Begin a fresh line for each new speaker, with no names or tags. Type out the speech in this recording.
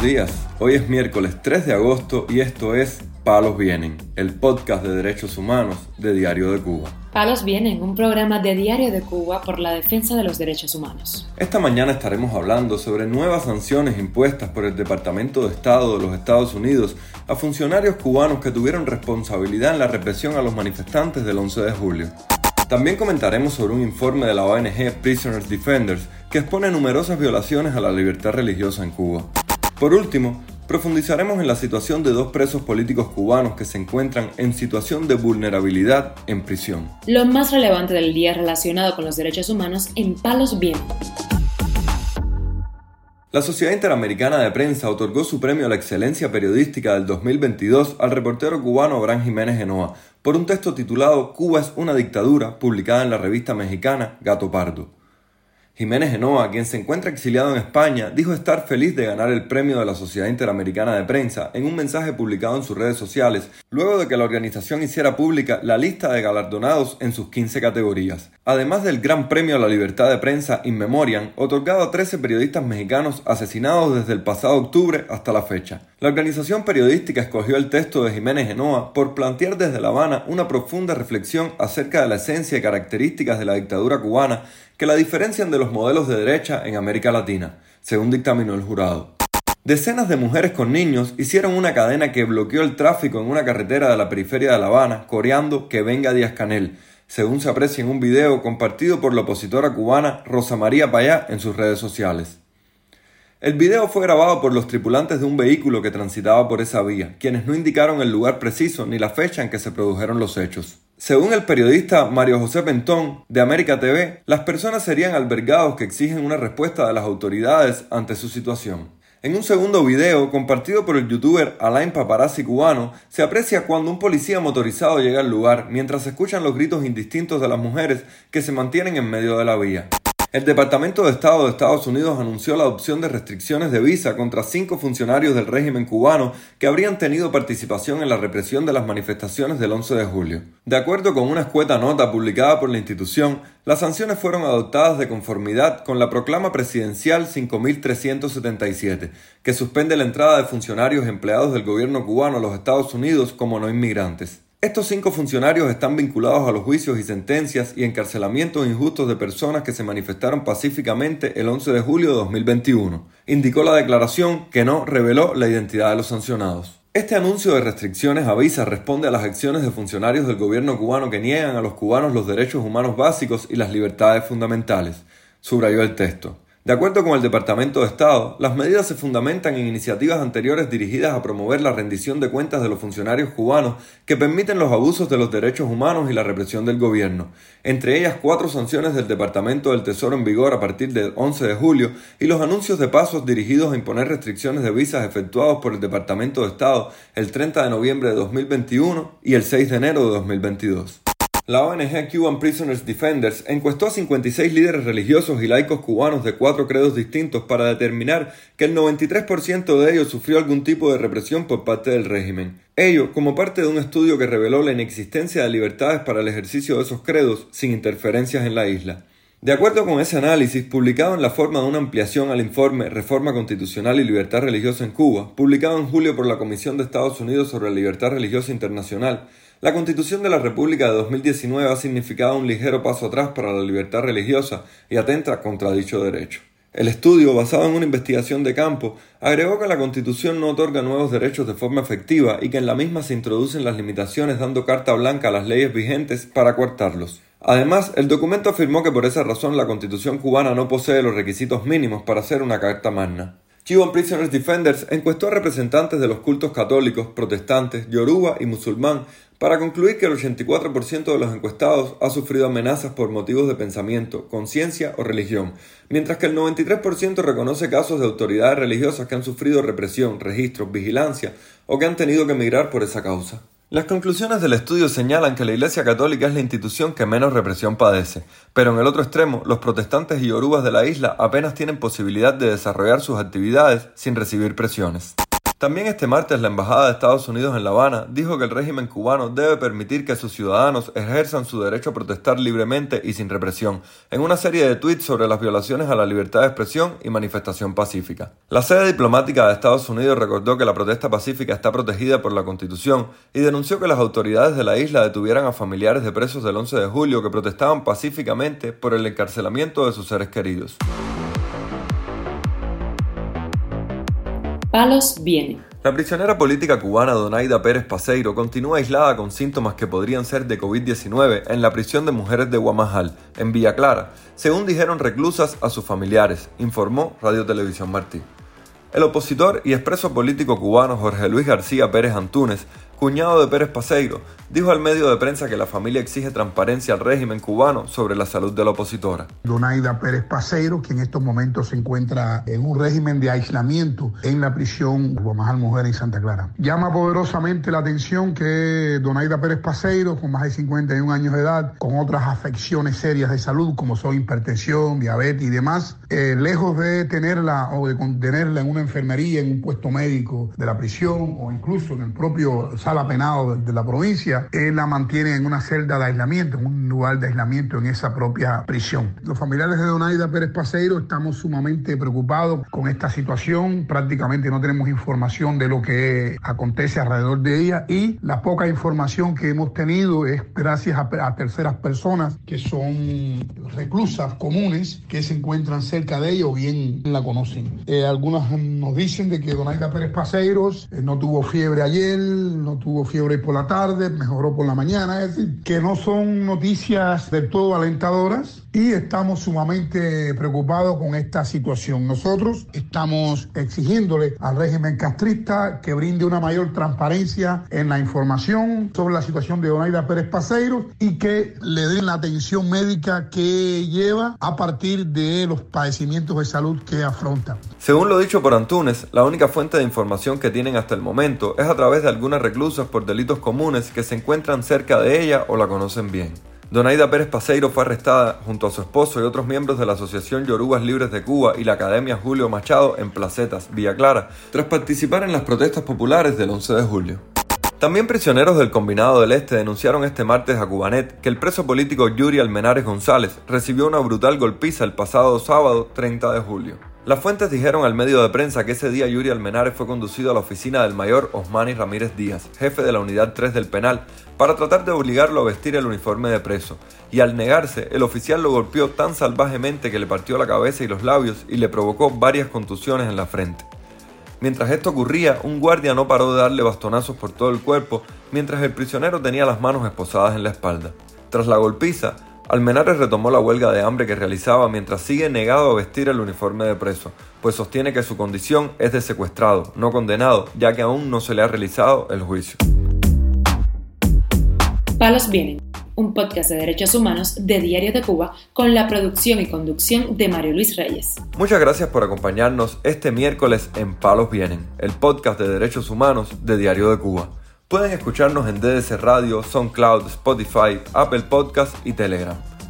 buenos días. Hoy es miércoles 3 de agosto y esto es Palos Vienen, el podcast de derechos humanos de Diario de Cuba.
Palos Vienen, un programa de Diario de Cuba por la defensa de los derechos humanos.
Esta mañana estaremos hablando sobre nuevas sanciones impuestas por el Departamento de Estado de los Estados Unidos a funcionarios cubanos que tuvieron responsabilidad en la represión a los manifestantes del 11 de julio. También comentaremos sobre un informe de la ONG Prisoners Defenders que expone numerosas violaciones a la libertad religiosa en Cuba. Por último, profundizaremos en la situación de dos presos políticos cubanos que se encuentran en situación de vulnerabilidad en prisión.
Lo más relevante del día relacionado con los derechos humanos en Palos Bien.
La Sociedad Interamericana de Prensa otorgó su premio a la excelencia periodística del 2022 al reportero cubano Abraham Jiménez Genoa por un texto titulado Cuba es una dictadura, publicada en la revista mexicana Gato Pardo. Jiménez Genoa, quien se encuentra exiliado en España, dijo estar feliz de ganar el premio de la Sociedad Interamericana de Prensa en un mensaje publicado en sus redes sociales, luego de que la organización hiciera pública la lista de galardonados en sus 15 categorías, además del Gran Premio a la Libertad de Prensa In Memoriam, otorgado a 13 periodistas mexicanos asesinados desde el pasado octubre hasta la fecha. La organización periodística escogió el texto de Jiménez Genoa por plantear desde La Habana una profunda reflexión acerca de la esencia y características de la dictadura cubana que la diferencian de los modelos de derecha en América Latina, según dictaminó el jurado. Decenas de mujeres con niños hicieron una cadena que bloqueó el tráfico en una carretera de la periferia de La Habana, coreando que venga Díaz Canel, según se aprecia en un video compartido por la opositora cubana Rosa María Payá en sus redes sociales. El video fue grabado por los tripulantes de un vehículo que transitaba por esa vía, quienes no indicaron el lugar preciso ni la fecha en que se produjeron los hechos. Según el periodista Mario José Pentón de América TV, las personas serían albergados que exigen una respuesta de las autoridades ante su situación. En un segundo video, compartido por el youtuber Alain Paparazzi cubano, se aprecia cuando un policía motorizado llega al lugar mientras se escuchan los gritos indistintos de las mujeres que se mantienen en medio de la vía. El Departamento de Estado de Estados Unidos anunció la adopción de restricciones de visa contra cinco funcionarios del régimen cubano que habrían tenido participación en la represión de las manifestaciones del 11 de julio. De acuerdo con una escueta nota publicada por la institución, las sanciones fueron adoptadas de conformidad con la proclama presidencial 5377, que suspende la entrada de funcionarios empleados del gobierno cubano a los Estados Unidos como no inmigrantes. Estos cinco funcionarios están vinculados a los juicios y sentencias y encarcelamientos injustos de personas que se manifestaron pacíficamente el 11 de julio de 2021, indicó la declaración que no reveló la identidad de los sancionados. Este anuncio de restricciones a visa responde a las acciones de funcionarios del gobierno cubano que niegan a los cubanos los derechos humanos básicos y las libertades fundamentales, subrayó el texto. De acuerdo con el Departamento de Estado, las medidas se fundamentan en iniciativas anteriores dirigidas a promover la rendición de cuentas de los funcionarios cubanos que permiten los abusos de los derechos humanos y la represión del gobierno, entre ellas cuatro sanciones del Departamento del Tesoro en vigor a partir del 11 de julio y los anuncios de pasos dirigidos a imponer restricciones de visas efectuados por el Departamento de Estado el 30 de noviembre de 2021 y el 6 de enero de 2022. La ONG Cuban Prisoners Defenders encuestó a 56 líderes religiosos y laicos cubanos de cuatro credos distintos para determinar que el 93% de ellos sufrió algún tipo de represión por parte del régimen. Ello como parte de un estudio que reveló la inexistencia de libertades para el ejercicio de esos credos sin interferencias en la isla. De acuerdo con ese análisis, publicado en la forma de una ampliación al informe Reforma Constitucional y Libertad Religiosa en Cuba, publicado en julio por la Comisión de Estados Unidos sobre la Libertad Religiosa Internacional, la Constitución de la República de 2019 ha significado un ligero paso atrás para la libertad religiosa y atenta contra dicho derecho. El estudio, basado en una investigación de campo, agregó que la Constitución no otorga nuevos derechos de forma efectiva y que en la misma se introducen las limitaciones dando carta blanca a las leyes vigentes para coartarlos. Además, el documento afirmó que por esa razón la Constitución cubana no posee los requisitos mínimos para ser una carta magna. Cuban Prisoners Defenders encuestó a representantes de los cultos católicos, protestantes, yoruba y musulmán para concluir que el 84% de los encuestados ha sufrido amenazas por motivos de pensamiento, conciencia o religión, mientras que el 93% reconoce casos de autoridades religiosas que han sufrido represión, registros, vigilancia o que han tenido que emigrar por esa causa. Las conclusiones del estudio señalan que la Iglesia Católica es la institución que menos represión padece, pero en el otro extremo, los protestantes y yorubas de la isla apenas tienen posibilidad de desarrollar sus actividades sin recibir presiones. También este martes la Embajada de Estados Unidos en La Habana dijo que el régimen cubano debe permitir que sus ciudadanos ejerzan su derecho a protestar libremente y sin represión, en una serie de tweets sobre las violaciones a la libertad de expresión y manifestación pacífica. La sede diplomática de Estados Unidos recordó que la protesta pacífica está protegida por la Constitución y denunció que las autoridades de la isla detuvieran a familiares de presos del 11 de julio que protestaban pacíficamente por el encarcelamiento de sus seres queridos.
Palos viene.
La prisionera política cubana Donaida Pérez Paseiro continúa aislada con síntomas que podrían ser de COVID-19 en la prisión de mujeres de Guamajal, en Villa Clara, según dijeron reclusas a sus familiares, informó Radio Televisión Martí. El opositor y expreso político cubano Jorge Luis García Pérez Antúnez cuñado de Pérez Paseiro, dijo al medio de prensa que la familia exige transparencia al régimen cubano sobre la salud de la opositora.
Donaida Pérez Paseiro, que en estos momentos se encuentra en un régimen de aislamiento en la prisión Guamajal Mujer en Santa Clara. Llama poderosamente la atención que Donaida Pérez Paseiro, con más de 51 años de edad, con otras afecciones serias de salud como son hipertensión, diabetes y demás, eh, lejos de tenerla o de contenerla en una enfermería, en un puesto médico de la prisión o incluso en el propio la penado de la provincia, él la mantiene en una celda de aislamiento, en un lugar de aislamiento en esa propia prisión. Los familiares de Donaida Pérez Paseiro estamos sumamente preocupados con esta situación, prácticamente no tenemos información de lo que acontece alrededor de ella y la poca información que hemos tenido es gracias a, terceras personas que son reclusas comunes que se encuentran cerca de ella o bien la conocen. Eh, algunas nos dicen de que Donaida Pérez Paseiros eh, no tuvo fiebre ayer, no tuvo fiebre por la tarde, mejoró por la mañana, es decir, que no son noticias del todo alentadoras y estamos sumamente preocupados con esta situación. Nosotros estamos exigiéndole al régimen castrista que brinde una mayor transparencia en la información sobre la situación de Donaida Pérez Paseiro y que le den la atención médica que lleva a partir de los padecimientos de salud que afronta.
Según lo dicho por Antunes, la única fuente de información que tienen hasta el momento es a través de algunas reclusas por delitos comunes que se encuentran cerca de ella o la conocen bien. Donaida Pérez Paseiro fue arrestada junto a su esposo y otros miembros de la Asociación Yorubas Libres de Cuba y la Academia Julio Machado en Placetas, Villa Clara, tras participar en las protestas populares del 11 de julio. También prisioneros del Combinado del Este denunciaron este martes a Cubanet que el preso político Yuri Almenares González recibió una brutal golpiza el pasado sábado 30 de julio. Las fuentes dijeron al medio de prensa que ese día Yuri Almenares fue conducido a la oficina del mayor Osmani Ramírez Díaz, jefe de la unidad 3 del penal, para tratar de obligarlo a vestir el uniforme de preso, y al negarse, el oficial lo golpeó tan salvajemente que le partió la cabeza y los labios y le provocó varias contusiones en la frente. Mientras esto ocurría, un guardia no paró de darle bastonazos por todo el cuerpo, mientras el prisionero tenía las manos esposadas en la espalda. Tras la golpiza, Almenares retomó la huelga de hambre que realizaba mientras sigue negado a vestir el uniforme de preso, pues sostiene que su condición es de secuestrado, no condenado, ya que aún no se le ha realizado el juicio.
Palos Vienen, un podcast de derechos humanos de Diario de Cuba con la producción y conducción de Mario Luis Reyes.
Muchas gracias por acompañarnos este miércoles en Palos Vienen, el podcast de derechos humanos de Diario de Cuba. Pueden escucharnos en DDC Radio, SoundCloud, Spotify, Apple Podcast y Telegram.